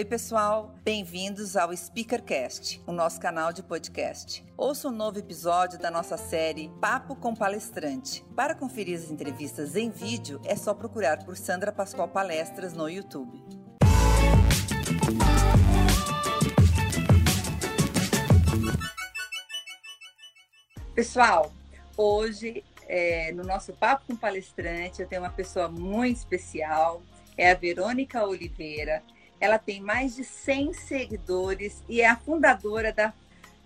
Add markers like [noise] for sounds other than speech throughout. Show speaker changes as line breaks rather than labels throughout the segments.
Oi, pessoal, bem-vindos ao Speakercast, o nosso canal de podcast. Ouça um novo episódio da nossa série Papo com Palestrante. Para conferir as entrevistas em vídeo, é só procurar por Sandra Pascoal Palestras no YouTube. Pessoal, hoje é, no nosso Papo com Palestrante eu tenho uma pessoa muito especial, é a Verônica Oliveira. Ela tem mais de 100 seguidores e é a fundadora da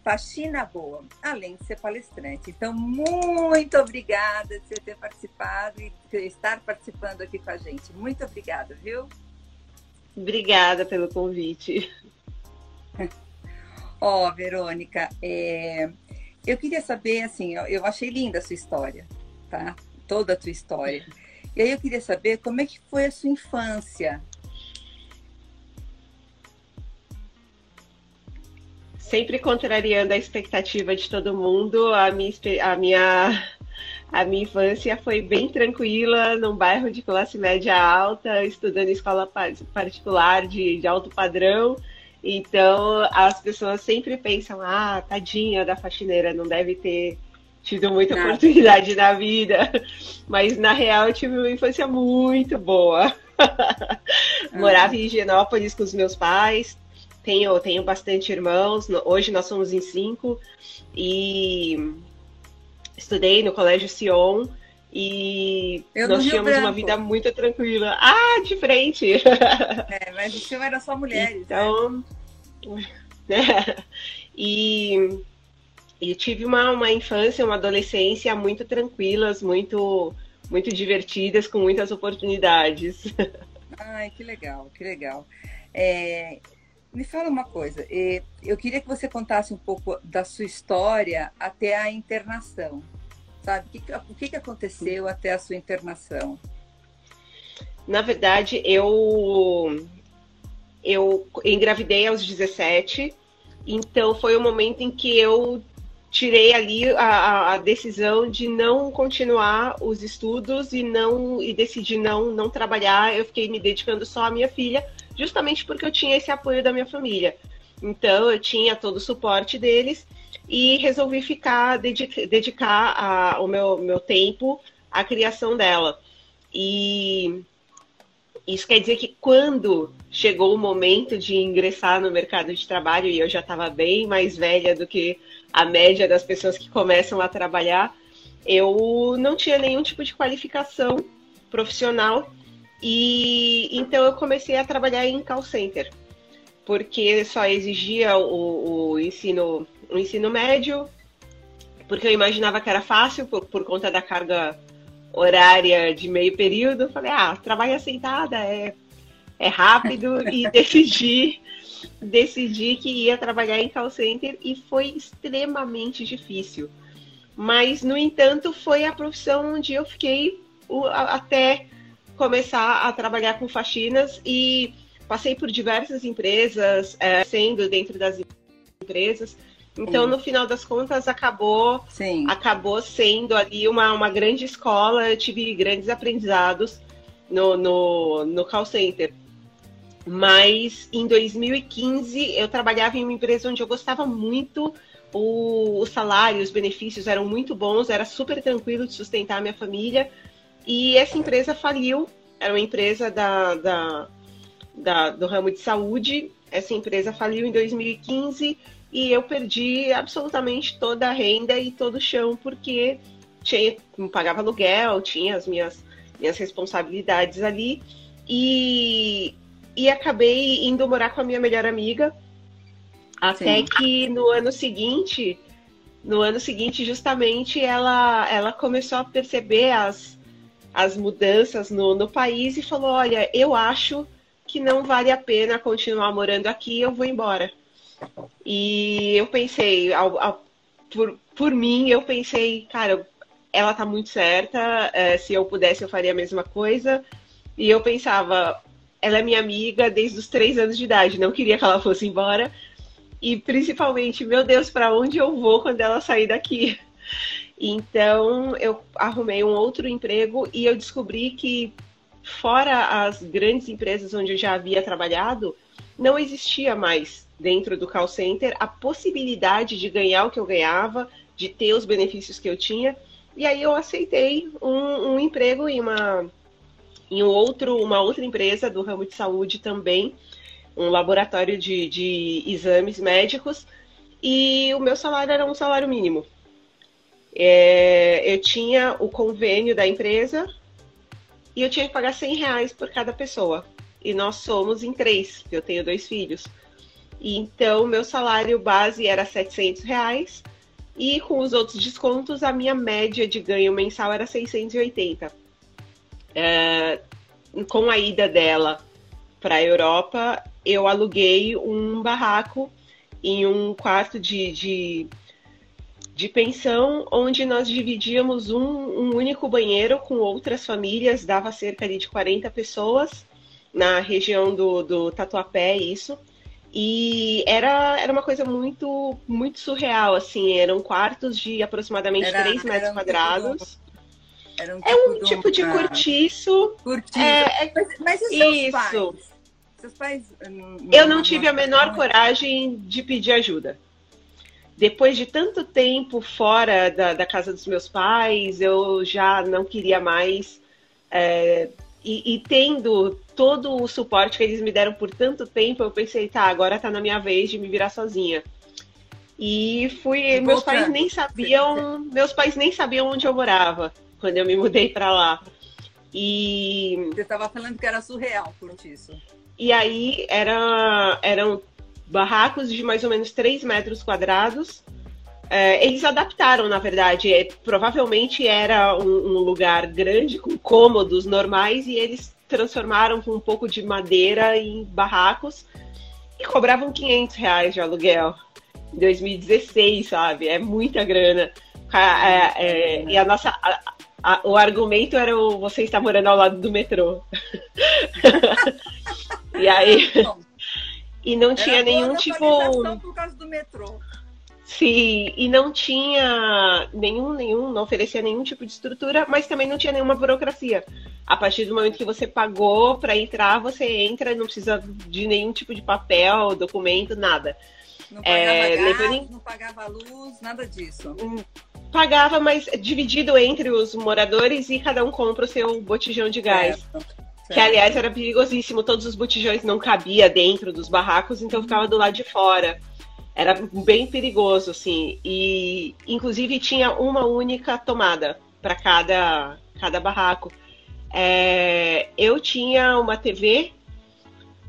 Faxina Boa, além de ser palestrante. Então, muito obrigada por você ter participado e estar participando aqui com a gente. Muito obrigada, viu?
Obrigada pelo convite. [laughs]
Ó, oh, Verônica, é... eu queria saber, assim, eu achei linda a sua história, tá? Toda a tua história. [laughs] E aí eu queria saber como é que foi a sua infância,
sempre contrariando a expectativa de todo mundo, a minha, a minha, a minha infância foi bem tranquila, num bairro de classe média alta, estudando em escola particular de, de alto padrão. Então, as pessoas sempre pensam, ah, tadinha da faxineira, não deve ter tido muita Nada. oportunidade na vida. [laughs] Mas, na real, eu tive uma infância muito boa. [laughs] Morava em Higienópolis com os meus pais, tenho, tenho bastante irmãos, hoje nós somos em cinco, e estudei no Colégio Sion, e Eu nós tínhamos Branco. uma vida muito tranquila. Ah, de frente! [laughs]
É, mas o Sion era só mulheres.
Né? Então, né? e, e tive uma, uma infância, uma adolescência muito tranquilas, muito, muito divertidas, com muitas oportunidades. [laughs]
Ai, que legal, que legal. É, me fala uma coisa, eu queria que você contasse um pouco da sua história até a internação, sabe? O que, que aconteceu até a sua internação?
Na verdade, eu eu engravidei aos 17, então foi o momento em que eu tirei ali a, a, decisão de não continuar os estudos e não e decidi não não trabalhar. Eu fiquei me dedicando só à minha filha, justamente porque eu tinha esse apoio da minha família. Então eu tinha todo o suporte deles e resolvi ficar dedicar, dedicar a, o meu meu tempo à criação dela. E isso quer dizer que quando chegou o momento de ingressar no mercado de trabalho e eu já estava bem mais velha do que a média das pessoas que começam a trabalhar, eu não tinha nenhum tipo de qualificação profissional e então eu comecei a trabalhar em call center, porque só exigia o, o ensino, o ensino médio, porque eu imaginava que era fácil por, por conta da carga horária de meio período. Falei, ah, trabalho sentada é, é rápido [laughs] e decidi decidi que ia trabalhar em call center e foi extremamente difícil. Mas, no entanto, foi a profissão onde eu fiquei até começar a trabalhar com faxinas e passei por diversas empresas, é, sendo dentro das empresas. Então, Sim. no final das contas, acabou, Sim. acabou sendo ali uma, uma grande escola. Eu tive grandes aprendizados no, no, no call center. Mas em 2015 eu trabalhava em uma empresa onde eu gostava muito, o, o salário, os benefícios eram muito bons, era super tranquilo de sustentar a minha família. E essa empresa faliu, era uma empresa da, da, da, do ramo de saúde. Essa empresa faliu em 2015 e eu perdi absolutamente toda a renda e todo o chão, porque tinha, pagava aluguel, tinha as minhas, minhas responsabilidades ali. E e acabei indo morar com a minha melhor amiga. Até Sim. que no ano seguinte, no ano seguinte, justamente, ela, ela começou a perceber as, as mudanças no, no país e falou: Olha, eu acho que não vale a pena continuar morando aqui, eu vou embora. E eu pensei, ao, ao, por, por mim, eu pensei, cara, ela tá muito certa, é, se eu pudesse eu faria a mesma coisa. E eu pensava, ela é minha amiga desde os três anos de idade, não queria que ela fosse embora. E principalmente, meu Deus, para onde eu vou quando ela sair daqui? Então, eu arrumei um outro emprego e eu descobri que, fora as grandes empresas onde eu já havia trabalhado, não existia mais dentro do call center a possibilidade de ganhar o que eu ganhava, de ter os benefícios que eu tinha. E aí eu aceitei um, um emprego em uma em outro, uma outra empresa do ramo de saúde também, um laboratório de, de exames médicos, e o meu salário era um salário mínimo. É, eu tinha o convênio da empresa e eu tinha que pagar 100 reais por cada pessoa. E nós somos em três, eu tenho dois filhos. E então, meu salário base era 700 reais e com os outros descontos, a minha média de ganho mensal era 680. É, com a ida dela para a Europa, eu aluguei um barraco em um quarto de, de, de pensão, onde nós dividíamos um, um, único banheiro com outras famílias, dava cerca de 40 pessoas na região do, do Tatuapé, isso. E era, era uma coisa muito muito surreal, assim, eram quartos de aproximadamente era, 3 metros quadrados. Era um tipo, é um tipo, tipo de cortiço.
Cortiço. É, é, mas, mas e seus isso. pais? Seus
pais. Não, eu não, não tive a menor não. coragem de pedir ajuda. Depois de tanto tempo fora da, da casa dos meus pais, eu já não queria mais. É, e, e, tendo todo o suporte que eles me deram por tanto tempo, eu pensei, tá, agora tá na minha vez de me virar sozinha. E fui. Meus pais nem sabiam. Meus pais nem sabiam onde eu morava quando eu me mudei para lá.
E. Você estava falando que era surreal por isso.
E aí era, eram barracos de mais ou menos 3 metros quadrados. É, eles adaptaram, na verdade. É, provavelmente era um, um, lugar grande, com cômodos normais, e eles transformaram com um pouco de madeira em barracos e cobravam 500 reais de aluguel. Em 2016, sabe? É muita grana. É, é, e a nossa, a, a, o argumento era o você está morando ao lado do metrô. [laughs] e aí. E não tinha nenhum tipo.
Por causa do metrô.
Sim, e não tinha nenhum, nenhum, não oferecia nenhum tipo de estrutura, mas também não tinha nenhuma burocracia. A partir do momento que você pagou para entrar, você entra, não precisa de nenhum tipo de papel, documento, nada.
Não pagava é, gás, não pagava luz, nada disso. Hum,
pagava, mas dividido entre os moradores e cada um compra o seu botijão de gás. Certo, Que, aliás, era perigosíssimo. Todos os botijões não cabia dentro dos barracos, então ficava do lado de fora. Era bem perigoso, assim. E, inclusive, tinha uma única tomada para cada, cada barraco. É, eu tinha uma TV.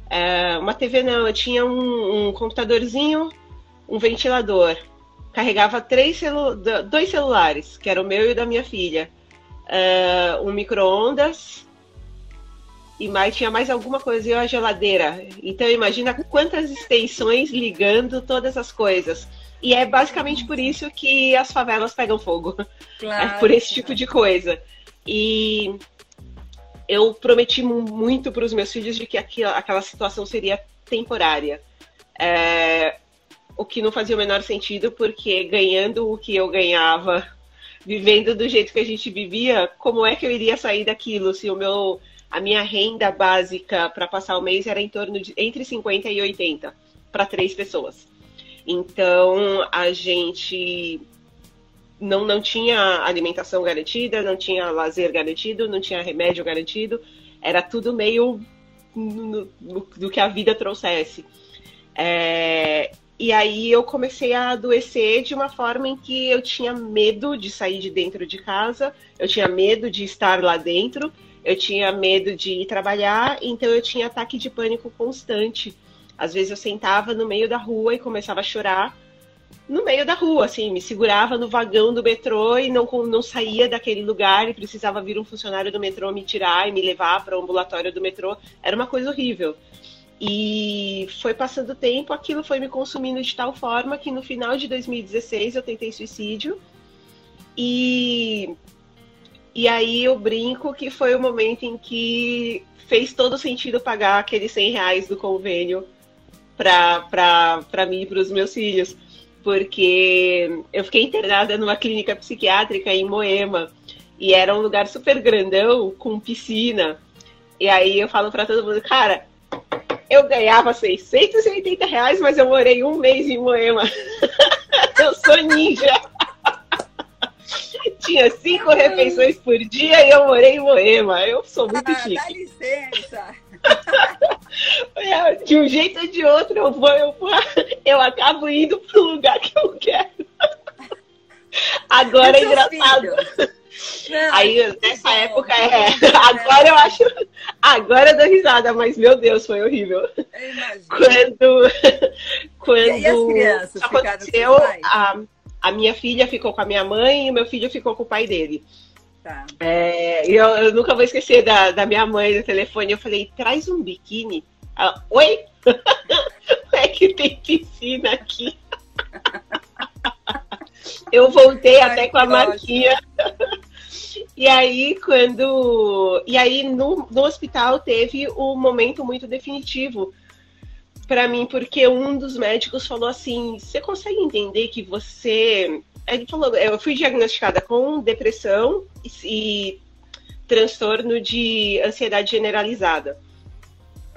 É, uma TV não, eu tinha um, um computadorzinho, um ventilador carregava três celu dois celulares, que era o meu e o da minha filha, uh, um micro-ondas e mais tinha mais alguma coisa e a geladeira. Então imagina quantas extensões ligando todas as coisas. E é basicamente por isso que as favelas pegam fogo. [laughs] Claro, é por esse tipo de coisa. E eu prometi muito para os meus filhos de que aquela, aquela situação seria temporária. É, o que não fazia o menor sentido, porque ganhando o que eu ganhava, [laughs] vivendo do jeito que a gente vivia, como é que eu iria sair daquilo se o meu a minha renda básica para passar o mês era em torno de entre 50 e 80 para três pessoas. Então a gente não, não tinha alimentação garantida, não tinha lazer garantido, não tinha remédio garantido, era tudo meio no, no, do que a vida trouxesse. É, e aí eu comecei a adoecer de uma forma em que eu tinha medo de sair de dentro de casa, eu tinha medo de estar lá dentro, eu tinha medo de ir trabalhar, então eu tinha ataque de pânico constante. Às vezes eu sentava no meio da rua e começava a chorar no meio da rua, assim, me segurava no vagão do metrô e não, não saía daquele lugar e precisava vir um funcionário do metrô me tirar e me levar para o ambulatório do metrô. Era uma coisa horrível. E foi passando o tempo, aquilo foi me consumindo de tal forma que no final de 2016 eu tentei suicídio. E, e aí eu brinco que foi o momento em que fez todo sentido pagar aqueles 100 reais do convênio para mim e para os meus filhos. Porque eu fiquei internada numa clínica psiquiátrica em Moema. E era um lugar super grandão, com piscina. E aí eu falo para todo mundo, cara, Eu ganhava 680 reais, mas eu morei um mês em Moema. [laughs] eu sou ninja. Tinha cinco refeições por dia e eu morei em Moema. Eu sou muito ah, chique.
Dá licença.
É, de um jeito ou de outro, eu vou, eu vou, eu acabo indo pro lugar que eu quero. Agora é engraçado. Não, Aí, nessa época, é. Agora eu acho. Agora eu dou risada, mas meu Deus, foi horrível. Quando. Quando. E as crianças aconteceu, a, a minha filha ficou com a minha mãe e o meu filho ficou com o pai dele. Tá. É, eu, eu, nunca vou esquecer da, da minha mãe no telefone. Eu falei, traz um biquíni. Ela, Oi? [laughs] é que tem piscina aqui. [laughs] eu voltei Ai, até com a marquinha. [laughs] E aí, quando. E aí, no, no hospital, teve um momento muito definitivo para mim, porque um dos médicos falou assim: você consegue entender que você. Ele falou: eu fui diagnosticada com depressão e, e transtorno de ansiedade generalizada.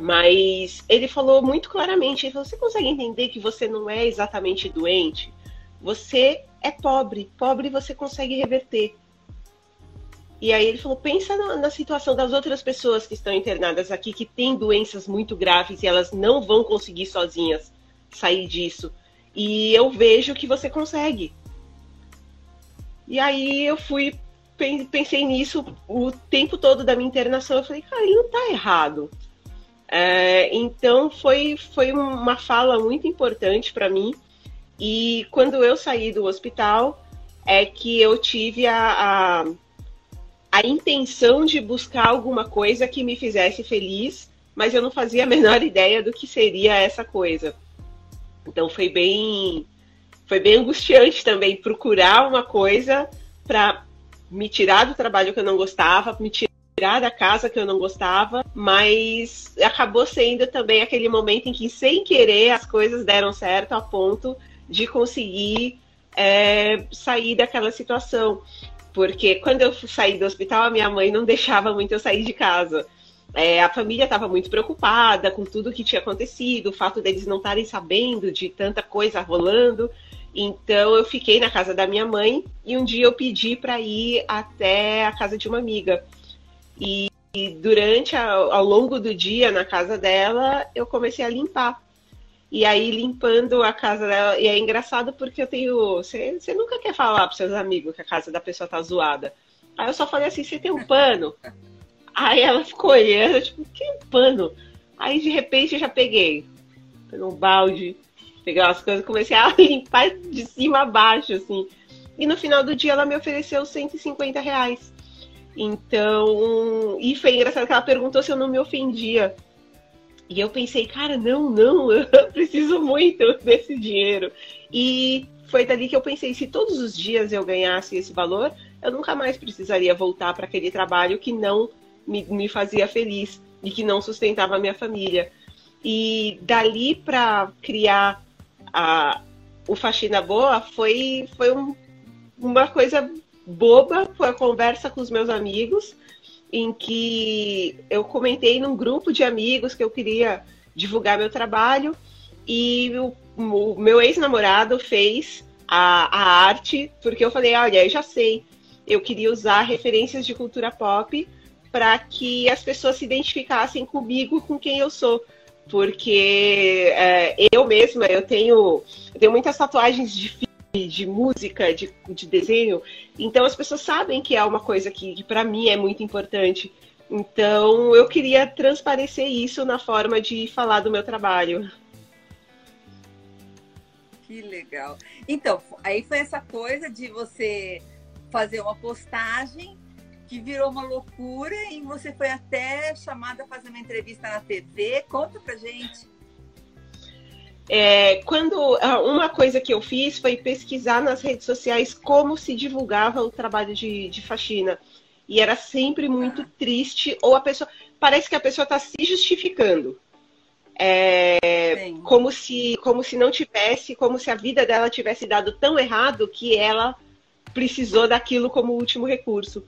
Mas ele falou muito claramente: ele falou, você consegue entender que você não é exatamente doente? Você é pobre. Pobre você consegue reverter. E aí ele falou: pensa na, na, situação das outras pessoas que estão internadas aqui, que têm doenças muito graves e elas não vão conseguir sozinhas sair disso. E eu vejo que você consegue. E aí eu fui, pensei nisso o tempo todo da minha internação. Eu falei, cara, ele não tá errado. É, então foi, foi uma fala muito importante para mim. E quando eu saí do hospital, é que eu tive a, a a intenção de buscar alguma coisa que me fizesse feliz, mas eu não fazia a menor ideia do que seria essa coisa. Então foi bem foi bem angustiante também procurar uma coisa para me tirar do trabalho que eu não gostava, me tirar da casa que eu não gostava, mas acabou sendo também aquele momento em que, sem querer, as coisas deram certo a ponto de conseguir é, sair daquela situação. Porque quando eu saí do hospital, a minha mãe não deixava muito eu sair de casa. É, a família estava muito preocupada com tudo que tinha acontecido, o fato deles não estarem sabendo de tanta coisa rolando. Então eu fiquei na casa da minha mãe e um dia eu pedi para ir até a casa de uma amiga. E, e durante a, ao longo do dia na casa dela, eu comecei a limpar. E aí limpando a casa dela. E é engraçado porque eu tenho. Você, nunca quer falar para seus amigos que a casa da pessoa tá zoada. Aí eu só falei assim: você tem um pano? Aí ela ficou olhando, tipo, que pano? Aí de repente eu já peguei. Peguei um balde, peguei umas coisas, comecei a [laughs] limpar de cima a baixo, assim. E no final do dia ela me ofereceu 150 reais. Então, e foi engraçado que ela perguntou se eu não me ofendia. E eu pensei, cara, não, não, [laughs] eu preciso muito desse dinheiro. E foi dali que eu pensei, se todos os dias eu ganhasse esse valor, eu nunca mais precisaria voltar para aquele trabalho que não me, me, fazia feliz e que não sustentava a minha família. E dali para criar a, o Faxina Boa foi, foi um, uma coisa boba, foi a conversa com os meus amigos em que eu comentei num grupo de amigos que eu queria divulgar meu trabalho e o, o meu ex-namorado fez a, a arte porque eu falei, olha, eu já sei, eu queria usar referências de cultura pop para que as pessoas se identificassem comigo, com quem eu sou. Porque é, eu mesma, eu tenho, eu tenho muitas tatuagens de de música, de, de desenho. Então as pessoas sabem que é uma coisa que, que para mim é muito importante. Então eu queria transparecer isso na forma de falar do meu trabalho.
Que legal. Então, aí foi essa coisa de você fazer uma postagem que virou uma loucura e você foi até chamada a fazer uma entrevista na TV. Conta pra gente.
É, quando ah, uma coisa que eu fiz foi pesquisar nas redes sociais como se divulgava o trabalho de, de faxina. E era sempre muito triste, ou a pessoa. Parece que a pessoa está se justificando. É, como se como se não tivesse, como se a vida dela tivesse dado tão errado que ela precisou daquilo como último recurso.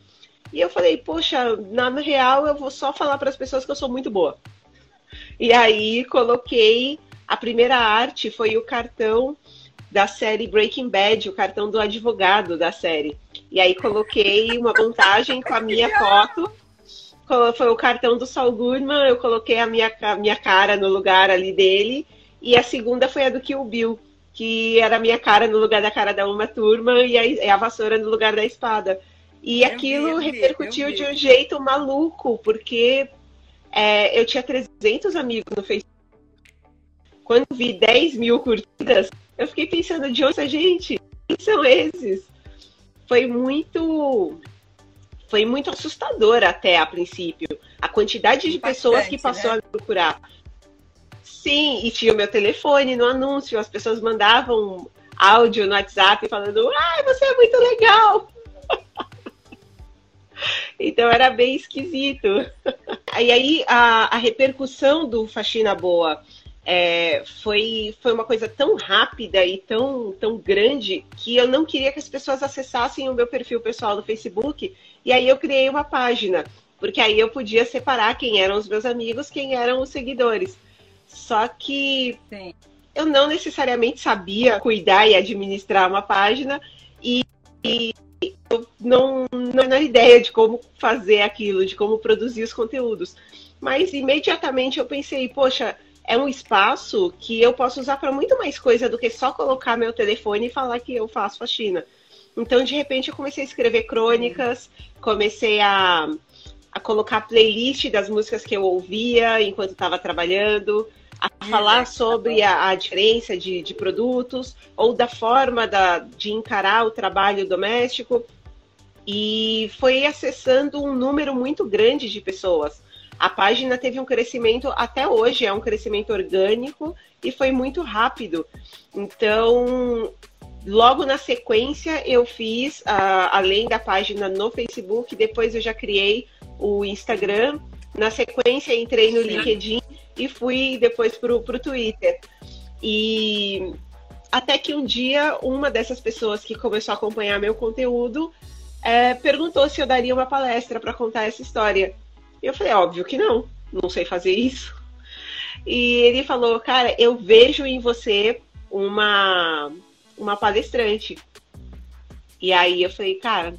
E eu falei, poxa, na real eu vou só falar para as pessoas que eu sou muito boa E aí coloquei a primeira arte foi o cartão da série Breaking Bad, o cartão do advogado da série. E aí coloquei uma montagem com a minha foto. Foi o cartão do Saul Goodman, eu coloquei a minha, a minha cara no lugar ali dele. E a segunda foi a do Kill Bill, que era a minha cara no lugar da cara da uma turma e a, a vassoura no lugar da espada. E eu aquilo vi, repercutiu vi, de um jeito maluco, porque é, eu tinha 300 amigos no Facebook. Quando vi 10 mil curtidas, eu fiquei pensando, de onde gente? Quem são esses? Foi muito. Foi muito assustador até a princípio. A quantidade de pessoas que passou né? a procurar. Sim, e tinha o meu telefone no anúncio, as pessoas mandavam áudio no WhatsApp falando, ai, você é muito legal. [laughs] então era bem esquisito. [laughs] E aí a, a repercussão do Faxina Boa é, foi, foi uma coisa tão rápida e tão, tão grande que eu não queria que as pessoas acessassem o meu perfil pessoal no Facebook. E aí eu criei uma página, porque aí eu podia separar quem eram os meus amigos, quem eram os seguidores. Só que Sim. eu não necessariamente sabia cuidar e administrar uma página e, e eu não, não tinha ideia de como fazer aquilo, de como produzir os conteúdos. Mas imediatamente eu pensei, poxa, é um espaço que eu posso usar para muito mais coisa do que só colocar meu telefone e falar que eu faço faxina. Então, de repente, eu comecei a escrever crônicas, comecei a, a colocar playlist das músicas que eu ouvia enquanto estava trabalhando, a falar sobre a, a diferença de, de, produtos ou da forma da, de encarar o trabalho doméstico. E foi acessando um número muito grande de pessoas a página teve um crescimento, até hoje é um crescimento orgânico e foi muito rápido. Então, logo na sequência, eu fiz, uh, além da página no Facebook, depois eu já criei o Instagram. Na sequência, entrei no Sim. LinkedIn e fui depois para o Twitter. E até que um dia, uma dessas pessoas que começou a acompanhar meu conteúdo é, perguntou se eu daria uma palestra para contar essa história. E eu falei, óbvio que não, não sei fazer isso. E ele falou, cara, eu vejo em você uma, uma palestrante. E aí eu falei, cara,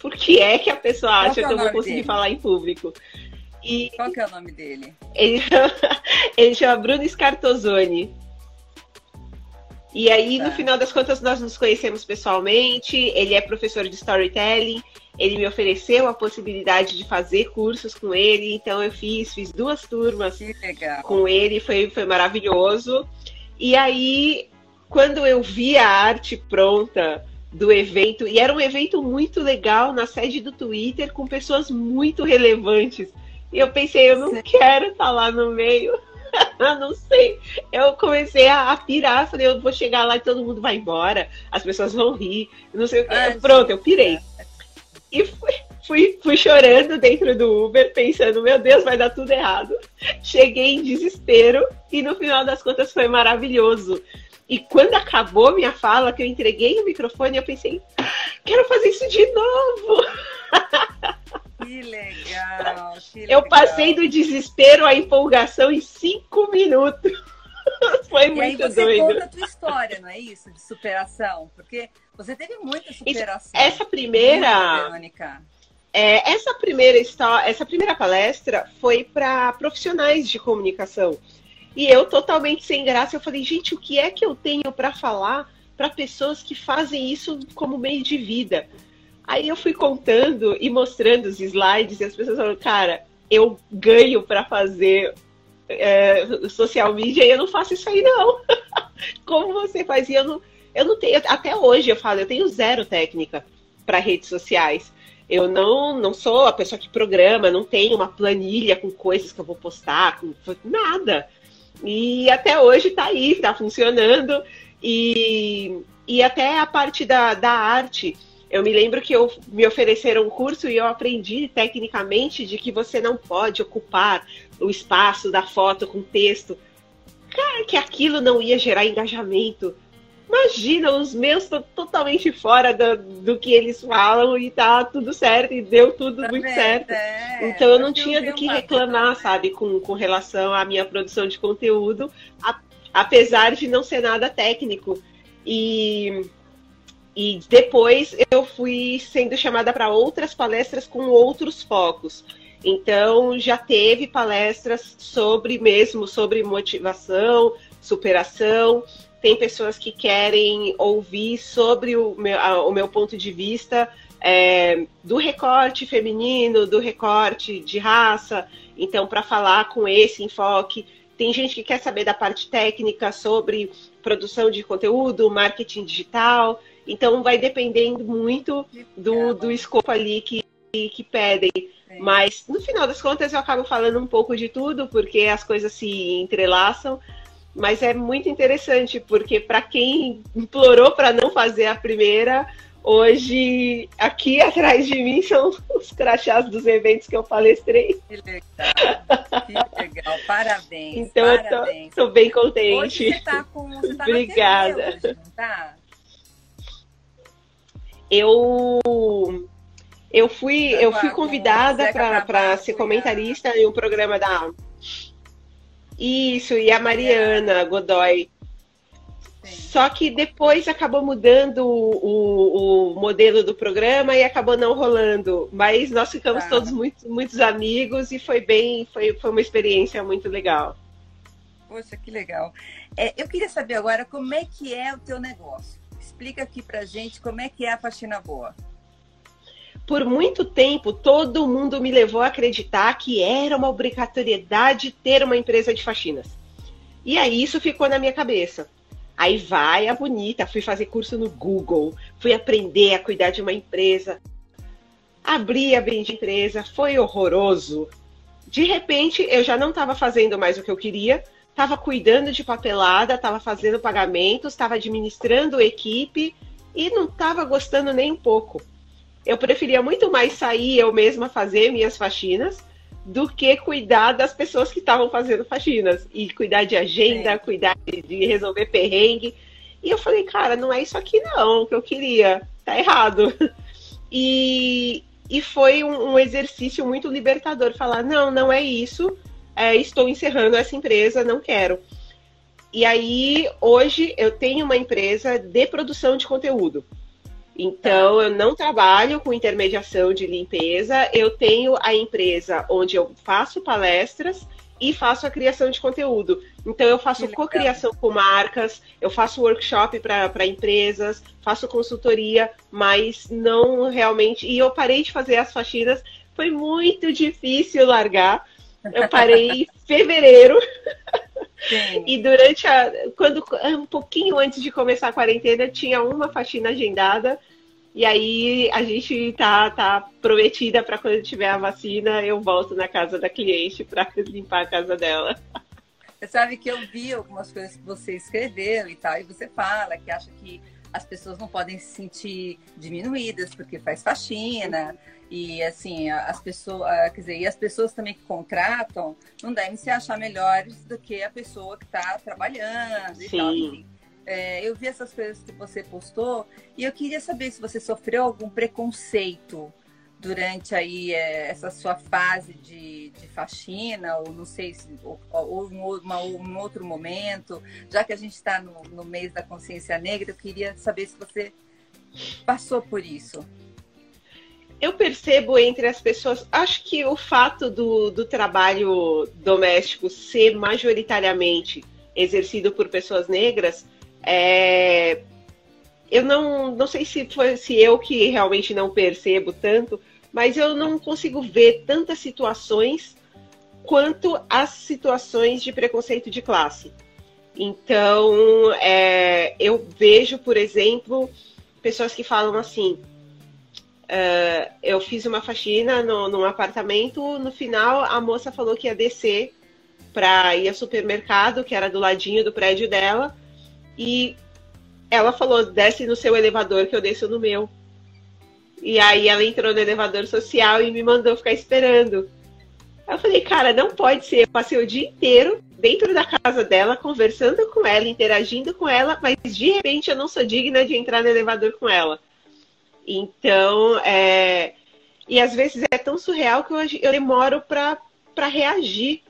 por que é que a pessoa acha é que eu vou conseguir dele? falar em público?
E Qual que é o nome dele?
Ele, [laughs] ele chama Bruno Scartozoni. E aí, tá. no final das contas, nós nos conhecemos pessoalmente. Ele é professor de storytelling. Ele me ofereceu a possibilidade de fazer cursos com ele, então eu fiz, fiz duas turmas com ele, foi, foi maravilhoso. E aí, quando eu vi a arte pronta do evento, e era um evento muito legal na sede do Twitter, com pessoas muito relevantes. E eu pensei, eu não quero estar lá no meio. [laughs] não sei. Eu comecei a, a pirar, falei, eu vou chegar lá e todo mundo vai embora, as pessoas vão rir, não sei o que. Ah, Pronto, eu pirei. E fui, fui, fui chorando dentro do Uber, pensando, meu Deus, vai dar tudo errado. Cheguei em desespero e no final das contas foi maravilhoso. E quando acabou minha fala, que eu entreguei o microfone, eu pensei, quero fazer isso de novo. [laughs]
Que legal, que
legal. Eu passei do desespero à empolgação em cinco minutos. [laughs] Foi e muito aí você doido.
conta a tua história, não é isso? De superação. Porque você teve muita superação.
essa primeira. Verônica. É, essa primeira história, essa primeira palestra foi para profissionais de comunicação. E eu totalmente sem graça, eu falei, gente, o que é que eu tenho para falar para pessoas que fazem isso como meio de vida? Aí eu fui contando e mostrando os slides e as pessoas falaram, cara, eu ganho para fazer é, social media e eu não faço isso aí não. [laughs] Como você fazia? Eu não, eu não tenho, até hoje eu falo, eu tenho zero técnica para redes sociais. Eu não, não sou a pessoa que programa, não tenho uma planilha com coisas que eu vou postar, com nada. E até hoje tá aí, tá funcionando. E, e até a parte da, da arte. Eu me lembro que eu, me ofereceram um curso e eu aprendi tecnicamente de que você não pode ocupar o espaço da foto com texto. Cara, que aquilo não ia gerar engajamento Imagina, os meus estão totalmente fora do, do que eles falam e tá tudo certo, e deu tudo tá muito vendo? certo. É, então eu não tinha do que reclamar, sabe, com, com relação à minha produção de conteúdo, a, apesar de não ser nada técnico. E, e depois eu fui sendo chamada para outras palestras com outros focos. Então já teve palestras sobre mesmo sobre motivação, superação. Tem pessoas que querem ouvir sobre o meu, o meu ponto de vista é, do recorte feminino, do recorte de raça. Então, para falar com esse enfoque, tem gente que quer saber da parte técnica sobre produção de conteúdo, marketing digital. Então, vai dependendo muito do, do escopo ali que, que pedem. Mas, no final das contas, eu acabo falando um pouco de tudo, porque as coisas se entrelaçam. Mas é muito interessante, porque para quem implorou para não fazer a primeira, hoje aqui [laughs] atrás de mim são os crachás dos eventos que eu palestrei.
Que legal, que legal, parabéns.
Então
parabéns.
eu tô, tô, bem contente.
Hoje você tá com. Você tá
Obrigada.
Hoje, tá?
Eu eu fui, eu fui convidada para ser comentarista em um programa da isso, e a Mariana Godoy. Só que depois acabou mudando o, o, modelo do programa e acabou não rolando. Mas nós ficamos tá. todos muito, muitos amigos e foi bem, foi, foi uma experiência muito legal.
Poxa, que legal. É, eu queria saber agora como é que é o teu negócio. Explica aqui pra gente como é que é a faxina boa
por muito tempo, todo mundo me levou a acreditar que era uma obrigatoriedade ter uma empresa de faxinas. E aí isso ficou na minha cabeça. Aí vai a bonita, fui fazer curso no Google, fui aprender a cuidar de uma empresa. Abri a bem de empresa, foi horroroso. De repente, eu já não estava fazendo mais o que eu queria, estava cuidando de papelada, estava fazendo pagamentos, estava administrando equipe e não estava gostando nem um pouco eu preferia muito mais sair eu mesma fazer minhas faxinas do que cuidar das pessoas que estavam fazendo faxinas e cuidar de agenda, cuidar de resolver perrengue. E eu falei, cara, não é isso aqui não que eu queria, tá errado. [laughs] E, e foi um, um exercício muito libertador falar, não, não é isso, é, estou encerrando essa empresa, não quero. E aí, hoje, eu tenho uma empresa de produção de conteúdo. Então, eu não trabalho com intermediação de limpeza, eu tenho a empresa onde eu faço palestras e faço a criação de conteúdo. Então, eu faço cocriação com marcas, eu faço workshop para empresas, faço consultoria, mas não realmente. E eu parei de fazer as faxinas, foi muito difícil largar. Eu parei em fevereiro. Sim. E durante a. Quando, um pouquinho antes de começar a quarentena, tinha uma faxina agendada e aí a gente tá, tá prometida para quando tiver a vacina, eu volto na casa da cliente para limpar a casa dela.
Você sabe que eu vi algumas coisas que você escreveu e tal, e você fala que acha que as pessoas não podem se sentir diminuídas porque faz faxina. E assim, as pessoas, quer dizer, e as pessoas também que contratam não devem se achar melhores do que a pessoa que está trabalhando Sim. e tal. Enfim. É, eu vi essas coisas que você postou e eu queria saber se você sofreu algum preconceito durante aí é, essa sua fase de, de, faxina, ou não sei se ou, um outro momento, já que a gente está no, no mês da consciência negra, eu queria saber se você passou por isso.
Eu percebo entre as pessoas, acho que o fato do, do trabalho doméstico ser majoritariamente exercido por pessoas negras é, eu não, não sei se foi se eu que realmente não percebo tanto, mas eu não consigo ver tantas situações quanto as situações de preconceito de classe. Então, é, eu vejo, por exemplo, pessoas que falam assim: uh, eu fiz uma faxina no, num apartamento, no final a moça falou que ia descer para ir ao supermercado, que era do ladinho do prédio dela, e ela falou: desce no seu elevador que eu desço no meu. E aí ela entrou no elevador social e me mandou ficar esperando. Eu falei, cara, não pode ser. Eu passei o dia inteiro dentro da casa dela, conversando com ela, interagindo com ela, mas de repente eu não sou digna de entrar no elevador com ela. Então, é... e às vezes é tão surreal que eu, eu demoro para reagir.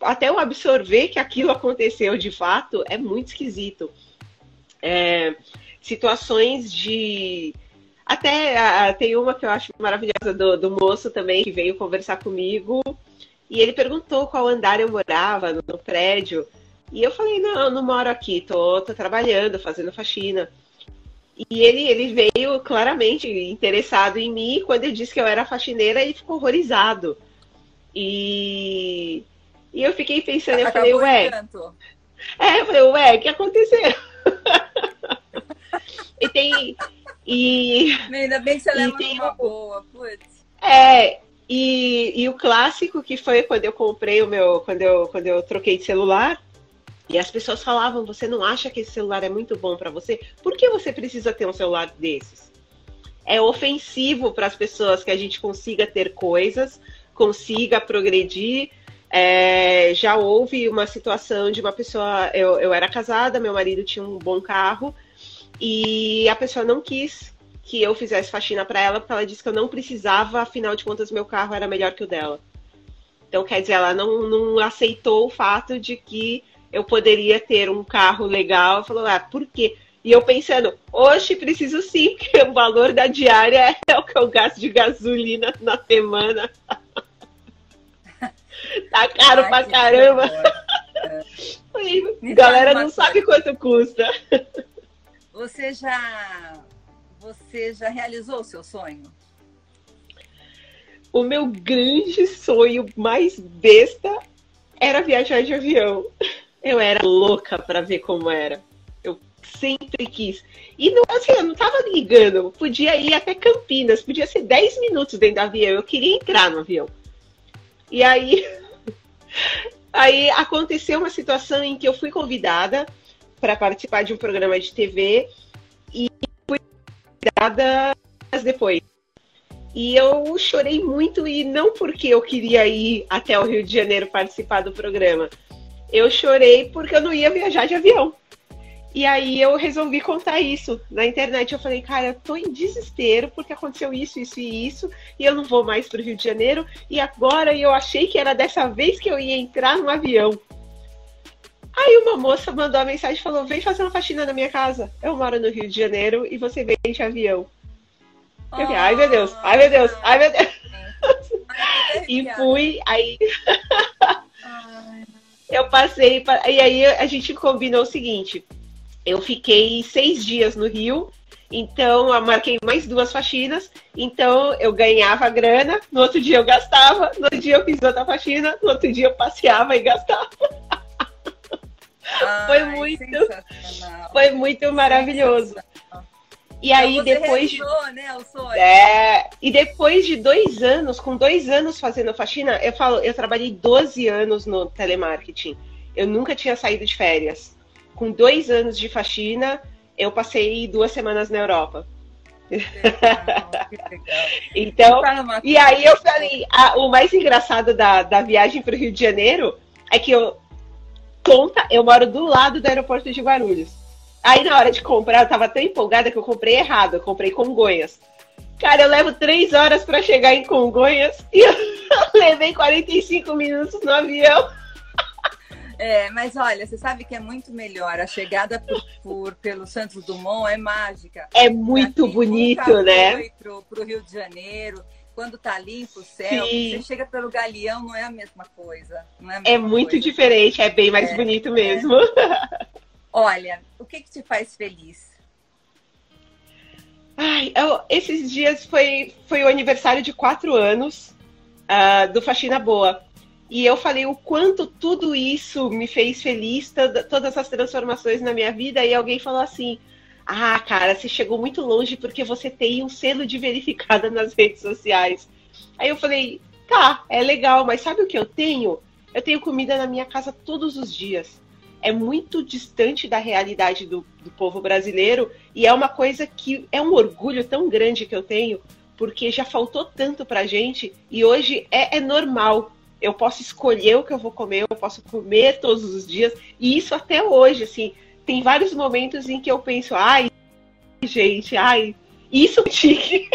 Até eu absorver que aquilo aconteceu de fato é muito esquisito. É... Situações de. Até tem uma que eu acho maravilhosa do, do moço também que veio conversar comigo e ele perguntou qual andar eu morava no, no prédio. E eu falei, não, não moro aqui, tô, tô trabalhando, fazendo faxina. E ele, ele veio claramente interessado em mim. Quando eu disse que eu era faxineira, ele ficou horrorizado. E, e eu fiquei pensando, eu falei, ué. É, eu falei, ué, o que aconteceu? [laughs] e tem. E, [laughs]
Ainda bem que você leva tem uma boa, putz.
É, e, e, o clássico que foi quando eu comprei o meu, quando eu, quando eu troquei de celular, e as pessoas falavam: você não acha que esse celular é muito bom para você? Por que você precisa ter um celular desses? É ofensivo para as pessoas que a gente consiga ter coisas, consiga progredir. É, já houve uma situação de uma pessoa. Eu, eu era casada, meu marido tinha um bom carro e a pessoa não quis que eu fizesse faxina para ela, porque ela disse que eu não precisava, afinal de contas, meu carro era melhor que o dela. Então, quer dizer, ela não, não aceitou o fato de que eu poderia ter um carro legal. Falou, ah, por quê? E eu pensando, hoje preciso sim, [laughs] porque o valor da diária é o que eu gasto de gasolina na semana. [laughs] tá caro Ai, pra caramba. [laughs] É. Galera não sabe quanto custa.
Você já você já realizou o seu sonho?
O meu grande sonho mais besta era viajar de avião. Eu era louca para ver como era. Eu sempre quis. E não, assim, eu não tava ligando. Podia ir até Campinas, podia ser 10 minutos dentro do avião. Eu queria entrar no avião. E aí, [laughs] aí aconteceu uma situação em que eu fui convidada para participar de um programa de TV e depois. E eu chorei muito, e não porque eu queria ir até o Rio de Janeiro participar do programa. Eu chorei porque eu não ia viajar de avião. E aí eu resolvi contar isso na internet. Eu falei, cara, eu tô em desespero porque aconteceu isso, isso e isso, e eu não vou mais pro Rio de Janeiro. E agora eu achei que era dessa vez que eu ia entrar no avião. Aí uma moça mandou a mensagem e falou: vem fazer uma faxina na minha casa. Eu moro no Rio de Janeiro e você vem de avião. Eu falei, ai meu Deus, ai meu Deus, ai meu Deus. [laughs] e fui, aí. [laughs] eu passei, e aí a gente combinou o seguinte: eu fiquei seis dias no Rio, então eu marquei mais duas faxinas, então eu ganhava grana, no outro dia eu gastava, no outro dia eu fiz outra faxina, no outro dia eu passeava e gastava. [laughs] Ai, foi muito, foi muito maravilhoso. E então aí depois
realizou, de né, o sonho.
É, e depois de dois anos, com dois anos fazendo faxina, eu falo, eu trabalhei 12 anos no telemarketing. Eu nunca tinha saído de férias. Com dois anos de faxina, eu passei duas semanas na Europa. [laughs] então, e aí eu falei, a, o mais engraçado da, da viagem para o Rio de Janeiro é que eu tonta, eu moro do lado do aeroporto de Guarulhos. Aí na hora de comprar, eu tava tão empolgada que eu comprei errado, eu comprei Congonhas. Cara, eu levo três horas para chegar em Congonhas e eu [laughs] levei 45 minutos no avião.
É, mas olha, você sabe que é muito melhor. A chegada por, por pelo Santos Dumont é mágica.
É muito bonito, né?
Pro, pro Rio de Janeiro quando tá limpo o céu, você chega pelo galeão, não é a mesma coisa. É,
a é muito
coisa.
diferente, é bem mais é, bonito mesmo. É. [laughs]
Olha, o que, que te faz feliz?
Ai, eu, esses dias foi, foi o aniversário de quatro anos uh, do Faxina Boa. E eu falei o quanto tudo isso me fez feliz, todas as transformações na minha vida. E alguém falou assim: ah, cara, você chegou muito longe porque você tem um selo de verificada [laughs] nas redes sociais. Aí eu falei, tá, é legal, mas sabe o que eu tenho? Eu tenho comida na minha casa todos os dias. É muito distante da realidade do, do povo brasileiro e é uma coisa que é um orgulho tão grande que eu tenho, porque já faltou tanto pra gente e hoje é, é normal eu posso escolher o que eu vou comer, eu posso comer todos os dias, e isso até hoje, assim, tem vários momentos em que eu penso, ai, gente, ai, isso é tique.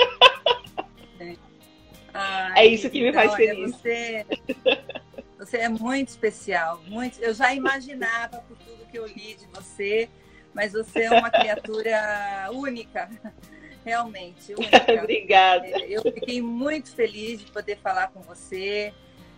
é isso que me faz feliz.
Você, você é muito especial, muito. Eu já imaginava por tudo que eu li de você, mas você é uma criatura única, realmente única. [laughs]
Obrigada.
É, eu fiquei muito feliz de poder falar com você.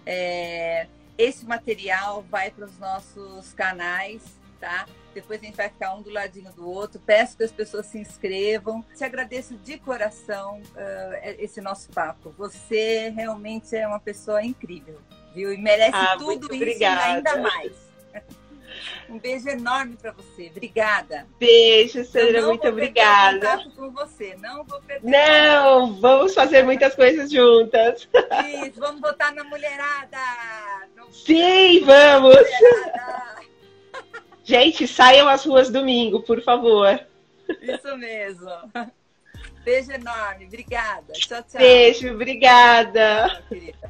É, esse material vai para os nossos canais, tá? Depois a gente vai ficar um do ladinho do outro. Peço que as pessoas se inscrevam. Te agradeço de coração uh, esse nosso papo. Você realmente é uma pessoa incrível, viu? E merece ah, tudo isso obrigada. e ainda mais. [laughs] Um beijo enorme para você. Obrigada.
Beijo, Sandra. Muito obrigada.
com você. Não vou perder.
Não, vamos fazer muitas coisas juntas.
Isso, vamos votar na mulherada.
Sim, vamos. Mulherada. Gente, saiam às ruas domingo, por favor.
Isso mesmo. Beijo enorme. Obrigada. Tchau, tchau.
Beijo, obrigada. Tchau,